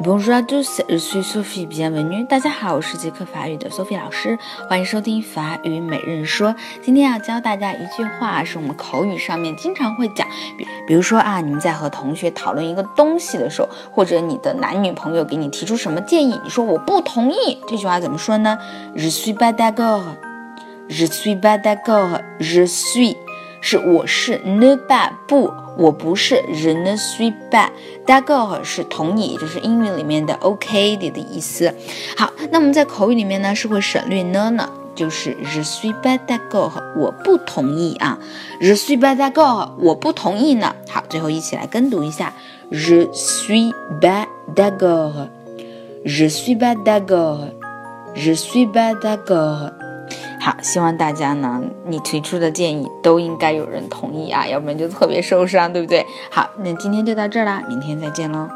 Bonjour à tous, je suis Sophie. Bienvenue. 大家好，我是捷克法语的 Sophie 老师，欢迎收听法语每日说。今天要教大家一句话，是我们口语上面经常会讲，比比如说啊，你们在和同学讨论一个东西的时候，或者你的男女朋友给你提出什么建议，你说我不同意，这句话怎么说呢？Je suis pas d'accord. Je suis pas d'accord. Je suis 是我是 ne pas 不。我不是 je ne suis pas，d'accord 是同意，就是英语里面的 OK 的的意思。好，那我们在口语里面呢是会省略呢呢，就是 je suis pas d'accord，我不同意啊，je suis pas d'accord，我不同意呢。好，最后一起来跟读一下，je suis pas d'accord，je suis pas d'accord，je suis pas d'accord。好，希望大家呢，你提出的建议都应该有人同意啊，要不然就特别受伤，对不对？好，那今天就到这儿啦，明天再见喽。